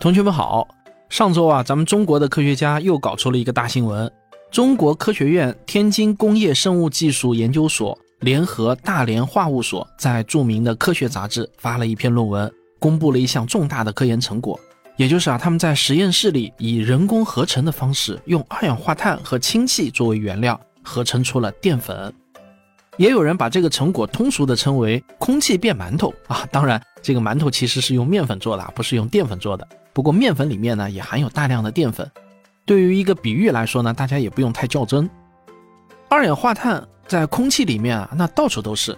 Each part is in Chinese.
同学们好，上周啊，咱们中国的科学家又搞出了一个大新闻。中国科学院天津工业生物技术研究所联合大连化物所在著名的科学杂志发了一篇论文，公布了一项重大的科研成果，也就是啊，他们在实验室里以人工合成的方式，用二氧化碳和氢气作为原料，合成出了淀粉。也有人把这个成果通俗的称为“空气变馒头”啊，当然，这个馒头其实是用面粉做的，不是用淀粉做的。不过面粉里面呢也含有大量的淀粉，对于一个比喻来说呢，大家也不用太较真。二氧化碳在空气里面啊，那到处都是，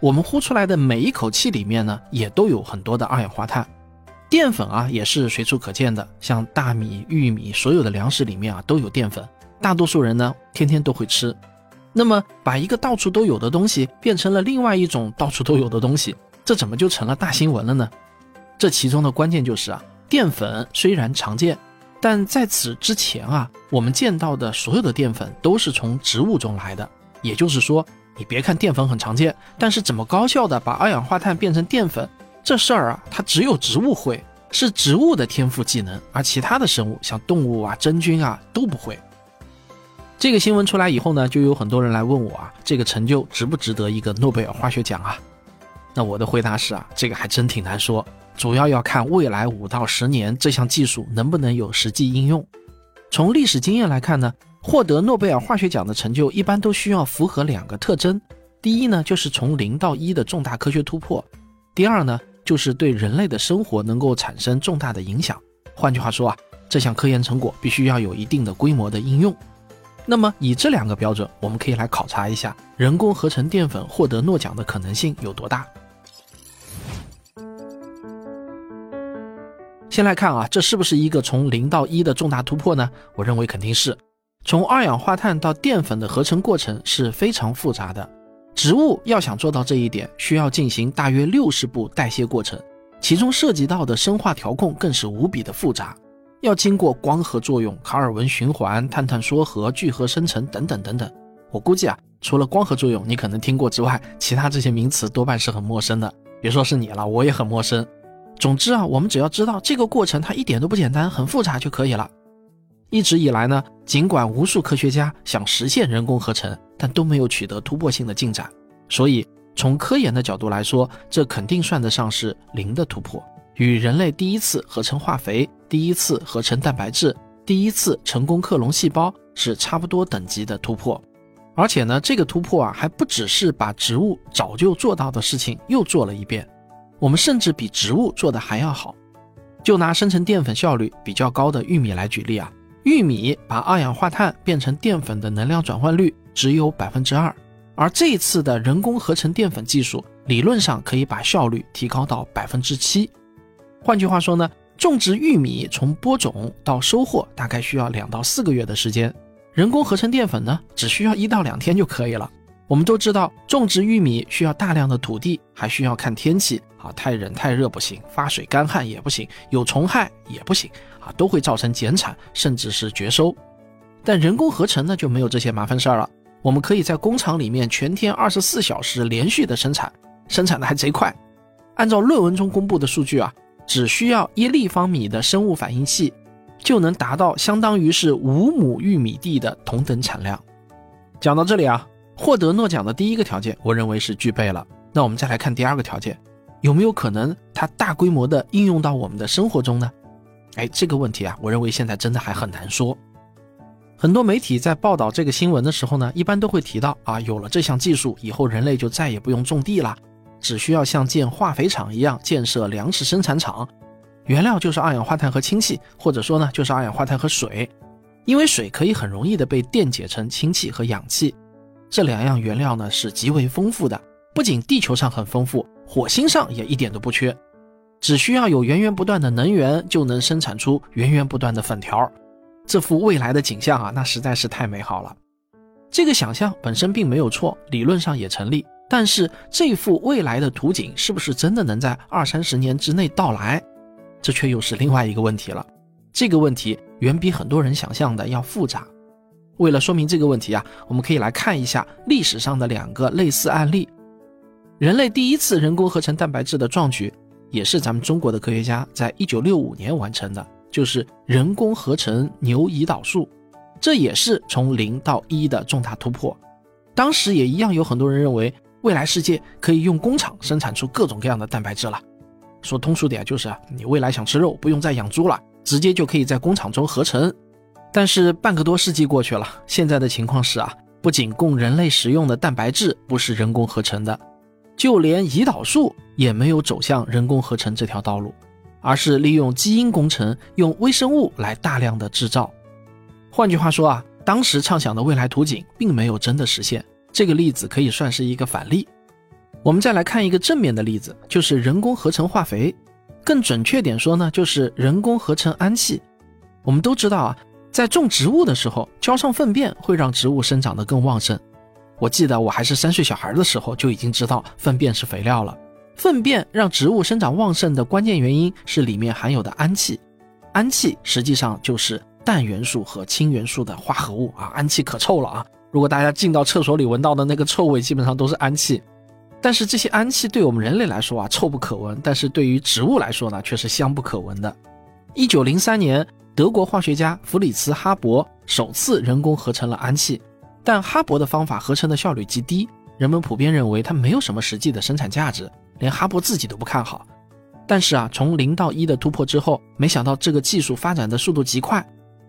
我们呼出来的每一口气里面呢，也都有很多的二氧化碳。淀粉啊也是随处可见的，像大米、玉米，所有的粮食里面啊都有淀粉，大多数人呢天天都会吃。那么把一个到处都有的东西变成了另外一种到处都有的东西，这怎么就成了大新闻了呢？这其中的关键就是啊。淀粉虽然常见，但在此之前啊，我们见到的所有的淀粉都是从植物中来的。也就是说，你别看淀粉很常见，但是怎么高效的把二氧化碳变成淀粉，这事儿啊，它只有植物会，是植物的天赋技能，而其他的生物像动物啊、真菌啊都不会。这个新闻出来以后呢，就有很多人来问我啊，这个成就值不值得一个诺贝尔化学奖啊？那我的回答是啊，这个还真挺难说。主要要看未来五到十年这项技术能不能有实际应用。从历史经验来看呢，获得诺贝尔化学奖的成就一般都需要符合两个特征：第一呢，就是从零到一的重大科学突破；第二呢，就是对人类的生活能够产生重大的影响。换句话说啊，这项科研成果必须要有一定的规模的应用。那么以这两个标准，我们可以来考察一下人工合成淀粉获得诺奖的可能性有多大。先来看啊，这是不是一个从零到一的重大突破呢？我认为肯定是。从二氧化碳到淀粉的合成过程是非常复杂的，植物要想做到这一点，需要进行大约六十步代谢过程，其中涉及到的生化调控更是无比的复杂，要经过光合作用、卡尔文循环、碳碳缩合、聚合生成等等等等。我估计啊，除了光合作用你可能听过之外，其他这些名词多半是很陌生的。别说是你了，我也很陌生。总之啊，我们只要知道这个过程它一点都不简单，很复杂就可以了。一直以来呢，尽管无数科学家想实现人工合成，但都没有取得突破性的进展。所以从科研的角度来说，这肯定算得上是零的突破，与人类第一次合成化肥、第一次合成蛋白质、第一次成功克隆细胞是差不多等级的突破。而且呢，这个突破啊，还不只是把植物早就做到的事情又做了一遍。我们甚至比植物做的还要好。就拿生成淀粉效率比较高的玉米来举例啊，玉米把二氧化碳变成淀粉的能量转换率只有百分之二，而这一次的人工合成淀粉技术理论上可以把效率提高到百分之七。换句话说呢，种植玉米从播种到收获大概需要两到四个月的时间，人工合成淀粉呢只需要一到两天就可以了。我们都知道，种植玉米需要大量的土地，还需要看天气啊，太冷太热不行，发水干旱也不行，有虫害也不行啊，都会造成减产甚至是绝收。但人工合成呢就没有这些麻烦事儿了，我们可以在工厂里面全天二十四小时连续的生产，生产的还贼快。按照论文中公布的数据啊，只需要一立方米的生物反应器，就能达到相当于是五亩玉米地的同等产量。讲到这里啊。获得诺奖的第一个条件，我认为是具备了。那我们再来看第二个条件，有没有可能它大规模的应用到我们的生活中呢？哎，这个问题啊，我认为现在真的还很难说。很多媒体在报道这个新闻的时候呢，一般都会提到啊，有了这项技术以后，人类就再也不用种地了，只需要像建化肥厂一样建设粮食生产厂，原料就是二氧化碳和氢气，或者说呢，就是二氧化碳和水，因为水可以很容易的被电解成氢气和氧气。这两样原料呢是极为丰富的，不仅地球上很丰富，火星上也一点都不缺。只需要有源源不断的能源，就能生产出源源不断的粉条。这幅未来的景象啊，那实在是太美好了。这个想象本身并没有错，理论上也成立。但是这幅未来的图景是不是真的能在二三十年之内到来，这却又是另外一个问题了。这个问题远比很多人想象的要复杂。为了说明这个问题啊，我们可以来看一下历史上的两个类似案例。人类第一次人工合成蛋白质的壮举，也是咱们中国的科学家在一九六五年完成的，就是人工合成牛胰岛素，这也是从零到一的重大突破。当时也一样有很多人认为，未来世界可以用工厂生产出各种各样的蛋白质了。说通俗点就是啊，你未来想吃肉，不用再养猪了，直接就可以在工厂中合成。但是半个多世纪过去了，现在的情况是啊。不仅供人类食用的蛋白质不是人工合成的，就连胰岛素也没有走向人工合成这条道路，而是利用基因工程，用微生物来大量的制造。换句话说啊，当时畅想的未来图景并没有真的实现。这个例子可以算是一个反例。我们再来看一个正面的例子，就是人工合成化肥，更准确点说呢，就是人工合成氨气。我们都知道啊。在种植物的时候，浇上粪便会让植物生长得更旺盛。我记得我还是三岁小孩的时候就已经知道粪便是肥料了。粪便让植物生长旺盛的关键原因是里面含有的氨气。氨气实际上就是氮元素和氢元素的化合物啊。氨气可臭了啊！如果大家进到厕所里闻到的那个臭味，基本上都是氨气。但是这些氨气对我们人类来说啊，臭不可闻；但是对于植物来说呢，却是香不可闻的。一九零三年。德国化学家弗里茨·哈勃首次人工合成了氨气，但哈勃的方法合成的效率极低，人们普遍认为它没有什么实际的生产价值，连哈勃自己都不看好。但是啊，从零到一的突破之后，没想到这个技术发展的速度极快，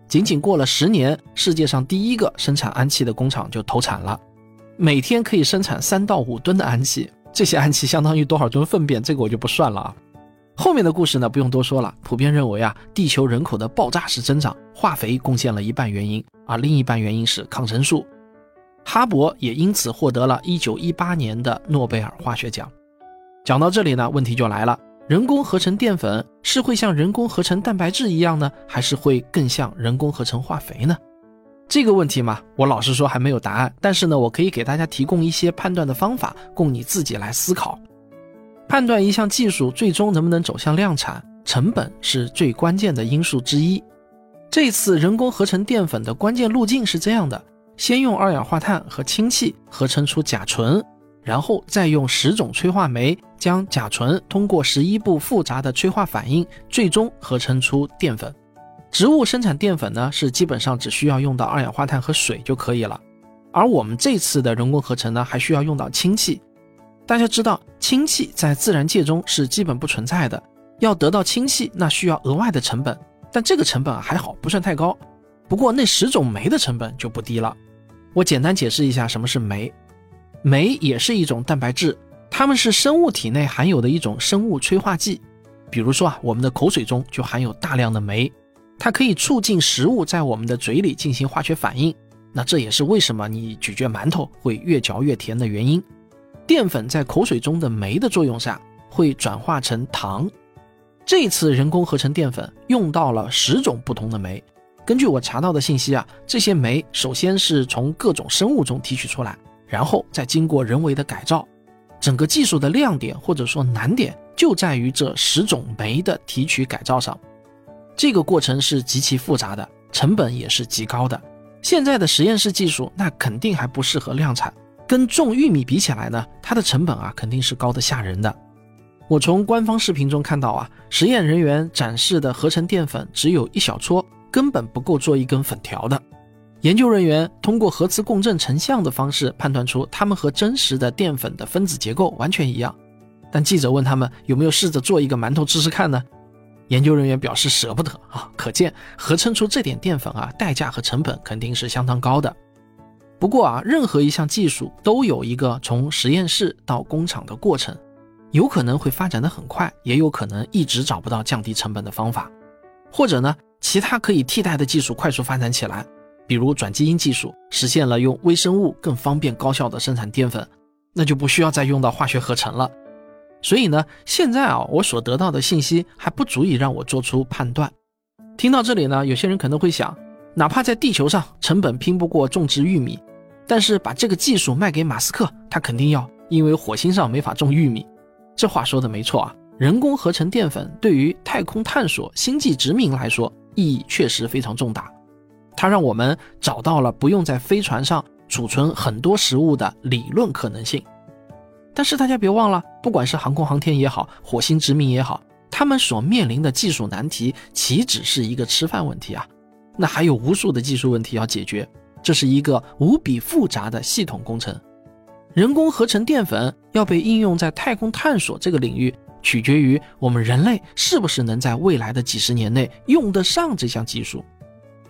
仅仅过了十年，世界上第一个生产氨气的工厂就投产了，每天可以生产三到五吨的氨气，这些氨气相当于多少吨粪便，这个我就不算了啊。后面的故事呢，不用多说了。普遍认为啊，地球人口的爆炸式增长，化肥贡献了一半原因，而另一半原因是抗生素。哈勃也因此获得了一九一八年的诺贝尔化学奖。讲到这里呢，问题就来了：人工合成淀粉是会像人工合成蛋白质一样呢，还是会更像人工合成化肥呢？这个问题嘛，我老实说还没有答案。但是呢，我可以给大家提供一些判断的方法，供你自己来思考。判断一项技术最终能不能走向量产，成本是最关键的因素之一。这次人工合成淀粉的关键路径是这样的：先用二氧化碳和氢气合成出甲醇，然后再用十种催化酶将甲醇通过十一步复杂的催化反应，最终合成出淀粉。植物生产淀粉呢，是基本上只需要用到二氧化碳和水就可以了，而我们这次的人工合成呢，还需要用到氢气。大家知道，氢气在自然界中是基本不存在的。要得到氢气，那需要额外的成本，但这个成本还好，不算太高。不过那十种酶的成本就不低了。我简单解释一下什么是酶。酶也是一种蛋白质，它们是生物体内含有的一种生物催化剂。比如说啊，我们的口水中就含有大量的酶，它可以促进食物在我们的嘴里进行化学反应。那这也是为什么你咀嚼馒头会越嚼越甜的原因。淀粉在口水中的酶的作用下会转化成糖。这次人工合成淀粉用到了十种不同的酶。根据我查到的信息啊，这些酶首先是从各种生物中提取出来，然后再经过人为的改造。整个技术的亮点或者说难点就在于这十种酶的提取改造上。这个过程是极其复杂的，成本也是极高的。现在的实验室技术那肯定还不适合量产。跟种玉米比起来呢，它的成本啊肯定是高的吓人的。我从官方视频中看到啊，实验人员展示的合成淀粉只有一小撮，根本不够做一根粉条的。研究人员通过核磁共振成像的方式判断出它们和真实的淀粉的分子结构完全一样。但记者问他们有没有试着做一个馒头吃吃看呢？研究人员表示舍不得啊，可见合成出这点淀粉啊，代价和成本肯定是相当高的。不过啊，任何一项技术都有一个从实验室到工厂的过程，有可能会发展的很快，也有可能一直找不到降低成本的方法，或者呢，其他可以替代的技术快速发展起来，比如转基因技术实现了用微生物更方便高效的生产淀粉，那就不需要再用到化学合成了。所以呢，现在啊，我所得到的信息还不足以让我做出判断。听到这里呢，有些人可能会想，哪怕在地球上成本拼不过种植玉米。但是把这个技术卖给马斯克，他肯定要，因为火星上没法种玉米。这话说的没错啊，人工合成淀粉对于太空探索、星际殖民来说意义确实非常重大。它让我们找到了不用在飞船上储存很多食物的理论可能性。但是大家别忘了，不管是航空航天也好，火星殖民也好，他们所面临的技术难题岂止是一个吃饭问题啊？那还有无数的技术问题要解决，这是一个无比复杂的系统工程。人工合成淀粉要被应用在太空探索这个领域，取决于我们人类是不是能在未来的几十年内用得上这项技术。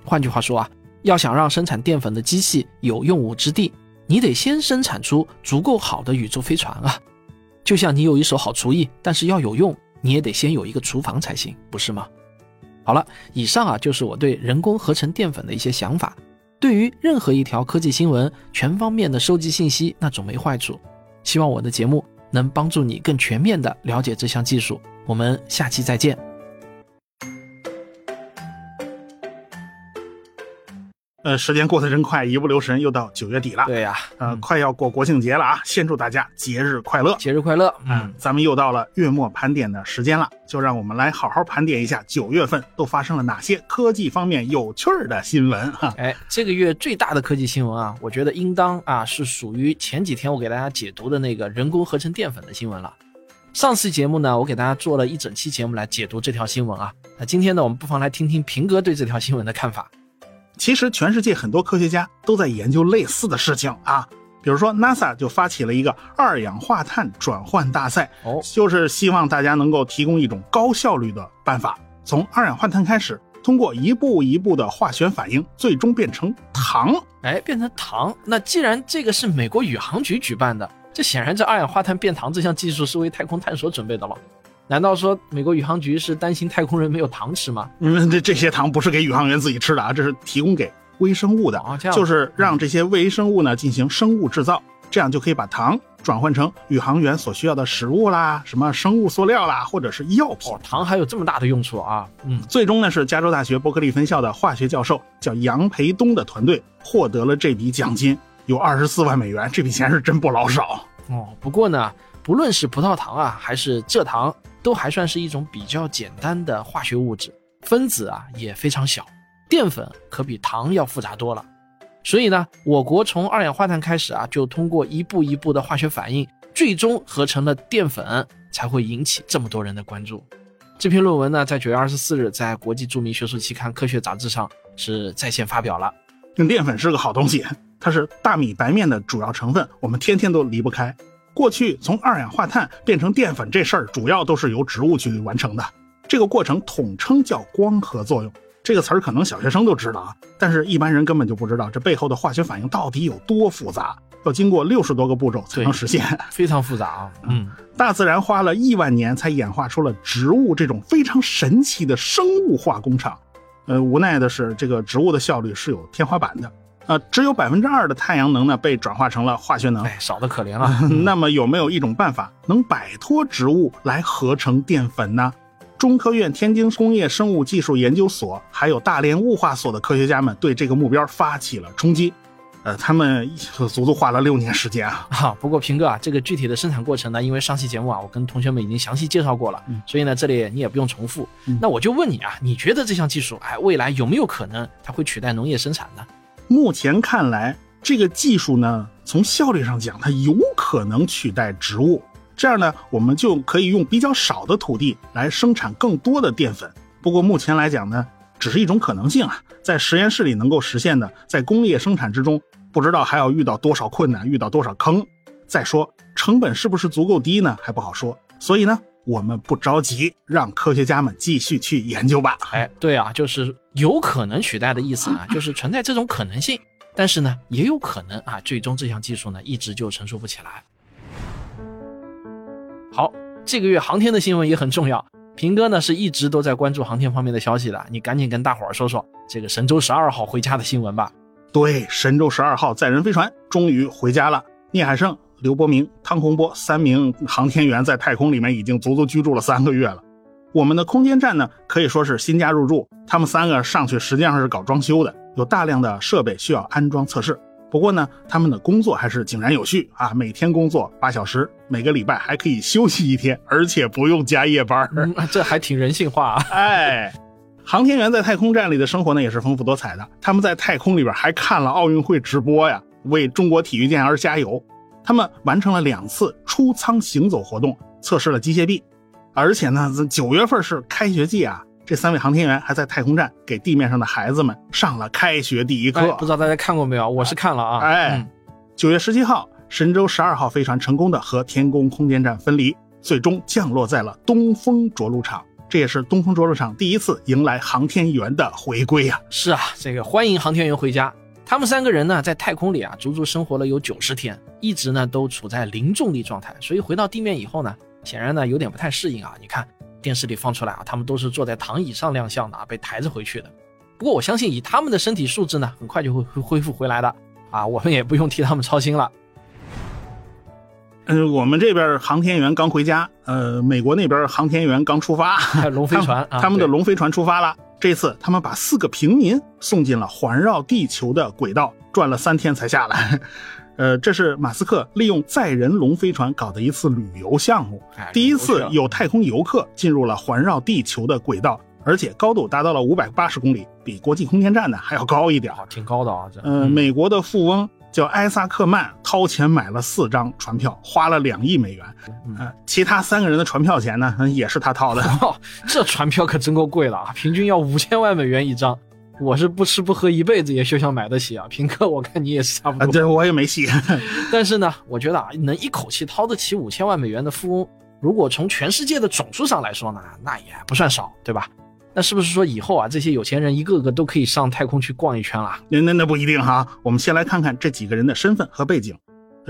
换句话说啊，要想让生产淀粉的机器有用武之地，你得先生产出足够好的宇宙飞船啊。就像你有一手好厨艺，但是要有用，你也得先有一个厨房才行，不是吗？好了，以上啊就是我对人工合成淀粉的一些想法。对于任何一条科技新闻，全方面的收集信息，那总没坏处。希望我的节目能帮助你更全面的了解这项技术。我们下期再见。呃，时间过得真快，一不留神又到九月底了。对呀，呃，快要过国庆节了啊！先祝大家节日快乐，节日快乐。嗯，咱们又到了月末盘点的时间了，就让我们来好好盘点一下九月份都发生了哪些科技方面有趣儿的新闻哈。哎，这个月最大的科技新闻啊，我觉得应当啊是属于前几天我给大家解读的那个人工合成淀粉的新闻了。上次节目呢，我给大家做了一整期节目来解读这条新闻啊。那今天呢，我们不妨来听听平哥对这条新闻的看法。其实，全世界很多科学家都在研究类似的事情啊。比如说，NASA 就发起了一个二氧化碳转换大赛，哦，就是希望大家能够提供一种高效率的办法，从二氧化碳开始，通过一步一步的化学反应，最终变成糖。哎，变成糖。那既然这个是美国宇航局举办的，这显然这二氧化碳变糖这项技术是为太空探索准备的了。难道说美国宇航局是担心太空人没有糖吃吗？嗯，这这些糖不是给宇航员自己吃的啊，这是提供给微生物的，就是让这些微生物呢进行生物制造，这样就可以把糖转换成宇航员所需要的食物啦，什么生物塑料啦，或者是药品。糖还有这么大的用处啊！嗯，最终呢是加州大学伯克利分校的化学教授叫杨培东的团队获得了这笔奖金，有二十四万美元，这笔钱是真不老少哦。不过呢，不论是葡萄糖啊，还是蔗糖。都还算是一种比较简单的化学物质，分子啊也非常小。淀粉可比糖要复杂多了，所以呢，我国从二氧化碳开始啊，就通过一步一步的化学反应，最终合成了淀粉，才会引起这么多人的关注。这篇论文呢，在九月二十四日在国际著名学术期刊《科学》杂志上是在线发表了。淀粉是个好东西，它是大米白面的主要成分，我们天天都离不开。过去从二氧化碳变成淀粉这事儿，主要都是由植物去完成的。这个过程统称叫光合作用。这个词儿可能小学生都知道啊，但是一般人根本就不知道这背后的化学反应到底有多复杂，要经过六十多个步骤才能实现，非常复杂啊。嗯，大自然花了亿万年才演化出了植物这种非常神奇的生物化工厂。呃，无奈的是，这个植物的效率是有天花板的。呃，只有百分之二的太阳能呢被转化成了化学能，哎，少得可怜啊。那么有没有一种办法能摆脱植物来合成淀粉呢？中科院天津工业生物技术研究所还有大连物化所的科学家们对这个目标发起了冲击。呃，他们 足足花了六年时间啊。哈，不过平哥啊，这个具体的生产过程呢，因为上期节目啊，我跟同学们已经详细介绍过了，所以呢，这里你也不用重复。那我就问你啊，你觉得这项技术，哎，未来有没有可能它会取代农业生产呢？目前看来，这个技术呢，从效率上讲，它有可能取代植物。这样呢，我们就可以用比较少的土地来生产更多的淀粉。不过目前来讲呢，只是一种可能性啊，在实验室里能够实现的，在工业生产之中，不知道还要遇到多少困难，遇到多少坑。再说，成本是不是足够低呢？还不好说。所以呢。我们不着急，让科学家们继续去研究吧。哎，对啊，就是有可能取代的意思啊，就是存在这种可能性。但是呢，也有可能啊，最终这项技术呢，一直就成熟不起来。好，这个月航天的新闻也很重要。平哥呢是一直都在关注航天方面的消息的，你赶紧跟大伙儿说说这个神舟十二号回家的新闻吧。对，神舟十二号载人飞船终于回家了，聂海胜。刘伯明、汤洪波三名航天员在太空里面已经足足居住了三个月了。我们的空间站呢，可以说是新家入住。他们三个上去实际上是搞装修的，有大量的设备需要安装测试。不过呢，他们的工作还是井然有序啊，每天工作八小时，每个礼拜还可以休息一天，而且不用加夜班，这还挺人性化。啊。哎，航天员在太空站里的生活呢，也是丰富多彩的。他们在太空里边还看了奥运会直播呀，为中国体育健儿加油。他们完成了两次出舱行走活动，测试了机械臂。而且呢，九月份是开学季啊，这三位航天员还在太空站给地面上的孩子们上了开学第一课。不知道大家看过没有？我是看了啊。哎，九月十七号，神舟十二号飞船成功的和天宫空间站分离，最终降落在了东风着陆场。这也是东风着陆场第一次迎来航天员的回归啊！是啊，这个欢迎航天员回家。他们三个人呢，在太空里啊，足足生活了有九十天，一直呢都处在零重力状态，所以回到地面以后呢。显然呢，有点不太适应啊！你看电视里放出来啊，他们都是坐在躺椅上亮相的啊，被抬着回去的。不过我相信，以他们的身体素质呢，很快就会恢复回来的啊！我们也不用替他们操心了。嗯，我们这边航天员刚回家，呃，美国那边航天员刚出发，龙飞船，他们的龙飞船出发了。这次他们把四个平民送进了环绕地球的轨道，转了三天才下来。呃，这是马斯克利用载人龙飞船搞的一次旅游项目，第一次有太空游客进入了环绕地球的轨道，而且高度达到了五百八十公里，比国际空间站呢还要高一点，挺高的啊。这，嗯，美国的富翁叫埃萨克曼，掏钱买了四张船票，花了两亿美元。嗯，其他三个人的船票钱呢，也是他掏的。哦这船票可真够贵了啊，平均要五千万美元一张。我是不吃不喝一辈子也休想买得起啊！平哥，我看你也是差不多。对，我也没戏。但是呢，我觉得啊，能一口气掏得起五千万美元的富翁，如果从全世界的总数上来说呢，那也不算少，对吧？那是不是说以后啊，这些有钱人一个个都可以上太空去逛一圈了？那那那不一定哈。我们先来看看这几个人的身份和背景。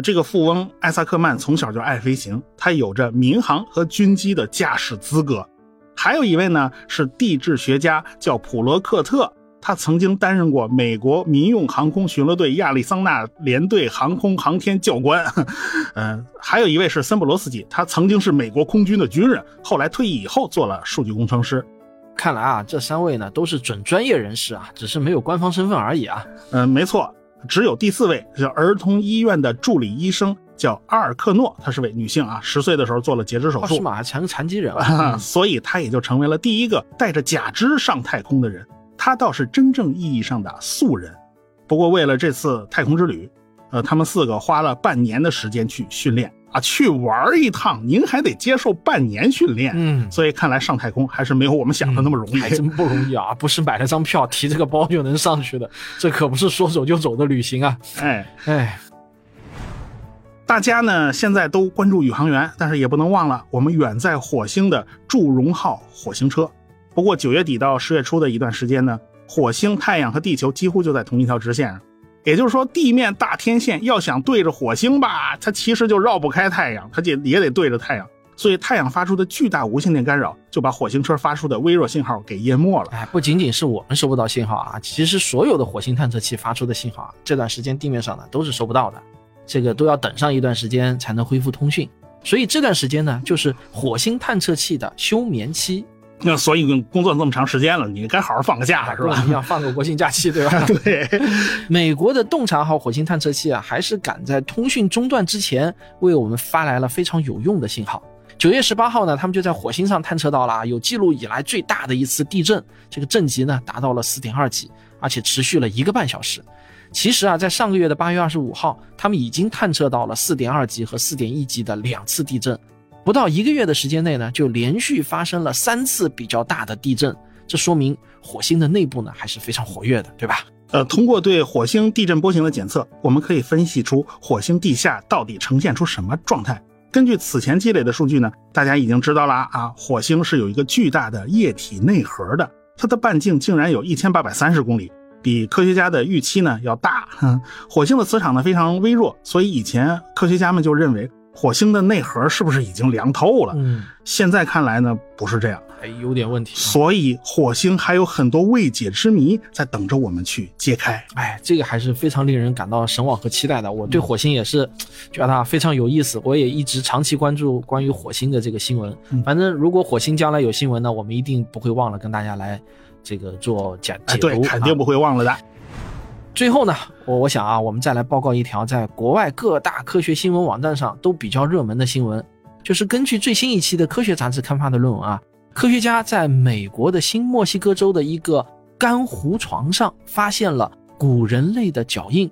这个富翁艾萨克曼从小就爱飞行，他有着民航和军机的驾驶资格。还有一位呢，是地质学家，叫普罗克特。他曾经担任过美国民用航空巡逻队亚利桑那联队航空航天教官，呃，还有一位是森布罗斯基，他曾经是美国空军的军人，后来退役以后做了数据工程师。看来啊，这三位呢都是准专业人士啊，只是没有官方身份而已啊。嗯，没错，只有第四位叫儿童医院的助理医生，叫阿尔克诺，她是位女性啊，十岁的时候做了截肢手术，是吗？残残疾人啊，所以她也就成为了第一个带着假肢上太空的人。她倒是真正意义上的素人，不过为了这次太空之旅，呃，他们四个花了半年的时间去训练啊，去玩一趟，您还得接受半年训练，嗯，所以看来上太空还是没有我们想的那么容易，还真不容易啊，不是买了张票提这个包就能上去的，这可不是说走就走的旅行啊，哎哎，大家呢现在都关注宇航员，但是也不能忘了我们远在火星的祝融号火星车。不过九月底到十月初的一段时间呢，火星、太阳和地球几乎就在同一条直线上，也就是说，地面大天线要想对着火星吧，它其实就绕不开太阳，它也也得对着太阳。所以太阳发出的巨大无线电干扰，就把火星车发出的微弱信号给淹没了。哎，不仅仅是我们收不到信号啊，其实所有的火星探测器发出的信号啊，这段时间地面上呢都是收不到的，这个都要等上一段时间才能恢复通讯。所以这段时间呢，就是火星探测器的休眠期。那所以工作这么长时间了，你该好好放个假是吧？你要放个国庆假期对吧？对。美国的洞察号火星探测器啊，还是赶在通讯中断之前，为我们发来了非常有用的信号。九月十八号呢，他们就在火星上探测到了有记录以来最大的一次地震，这个震级呢达到了四点二级，而且持续了一个半小时。其实啊，在上个月的八月二十五号，他们已经探测到了四点二级和四点一级的两次地震。不到一个月的时间内呢，就连续发生了三次比较大的地震，这说明火星的内部呢还是非常活跃的，对吧？呃，通过对火星地震波形的检测，我们可以分析出火星地下到底呈现出什么状态。根据此前积累的数据呢，大家已经知道了啊，火星是有一个巨大的液体内核的，它的半径竟然有一千八百三十公里，比科学家的预期呢要大。火星的磁场呢非常微弱，所以以前科学家们就认为。火星的内核是不是已经凉透了？嗯，现在看来呢，不是这样，还有点问题。所以火星还有很多未解之谜在等着我们去揭开。哎，这个还是非常令人感到神往和期待的。我对火星也是觉得非常有意思，我也一直长期关注关于火星的这个新闻。反正如果火星将来有新闻呢，我们一定不会忘了跟大家来这个做讲解读，肯定不会忘了的。最后呢，我我想啊，我们再来报告一条在国外各大科学新闻网站上都比较热门的新闻，就是根据最新一期的科学杂志刊发的论文啊，科学家在美国的新墨西哥州的一个干湖床上发现了古人类的脚印，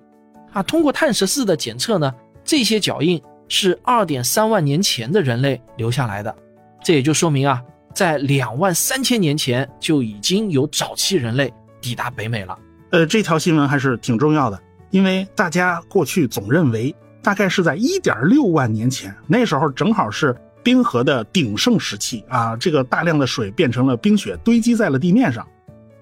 啊，通过碳十四的检测呢，这些脚印是二点三万年前的人类留下来的，这也就说明啊，在两万三千年前就已经有早期人类抵达北美了。呃，这条新闻还是挺重要的，因为大家过去总认为大概是在一点六万年前，那时候正好是冰河的鼎盛时期啊，这个大量的水变成了冰雪堆积在了地面上，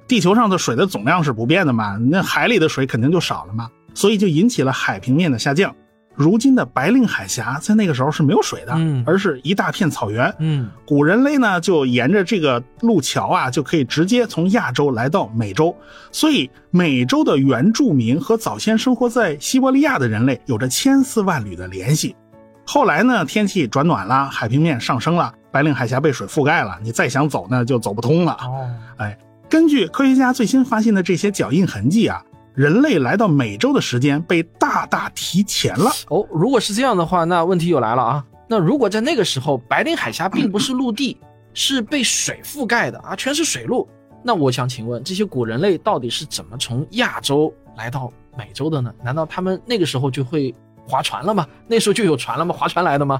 地球上的水的总量是不变的嘛，那海里的水肯定就少了嘛，所以就引起了海平面的下降。如今的白令海峡在那个时候是没有水的，嗯而是一大片草原。嗯，古人类呢，就沿着这个路桥啊，就可以直接从亚洲来到美洲。所以，美洲的原住民和早先生活在西伯利亚的人类有着千丝万缕的联系。后来呢，天气转暖了，海平面上升了，白令海峡被水覆盖了，你再想走呢，就走不通了。哦，哎，根据科学家最新发现的这些脚印痕迹啊，人类来到美洲的时间被大大提前了。哦，如果是这样的话，那问题又来了啊。那如果在那个时候，白令海峡并不是陆地，是被水覆盖的啊，全是水路，那我想请问，这些古人类到底是怎么从亚洲来到美洲的呢？难道他们那个时候就会划船了吗？那时候就有船了吗？划船来的吗？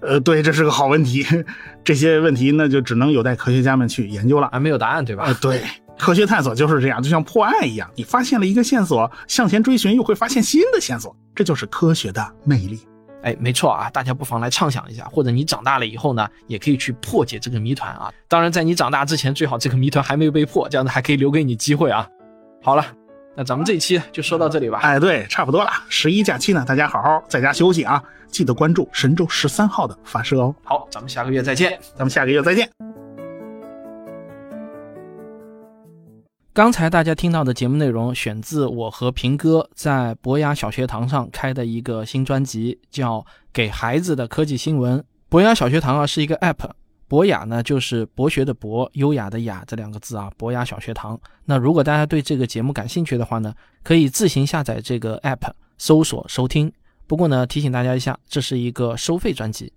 呃，对，这是个好问题。这些问题那就只能有待科学家们去研究了。还没有答案，对吧？呃，对，科学探索就是这样，就像破案一样，你发现了一个线索，向前追寻又会发现新的线索，这就是科学的魅力。哎，没错啊，大家不妨来畅想一下，或者你长大了以后呢，也可以去破解这个谜团啊。当然，在你长大之前，最好这个谜团还没有被破，这样子还可以留给你机会啊。好了，那咱们这一期就说到这里吧。哎，对，差不多了。十一假期呢，大家好好在家休息啊，记得关注神舟十三号的发射哦。好，咱们下个月再见。咱们下个月再见。刚才大家听到的节目内容选自我和平哥在博雅小学堂上开的一个新专辑，叫《给孩子的科技新闻》。博雅小学堂啊是一个 app，博雅呢就是博学的博，优雅的雅这两个字啊，博雅小学堂。那如果大家对这个节目感兴趣的话呢，可以自行下载这个 app，搜索收听。不过呢，提醒大家一下，这是一个收费专辑。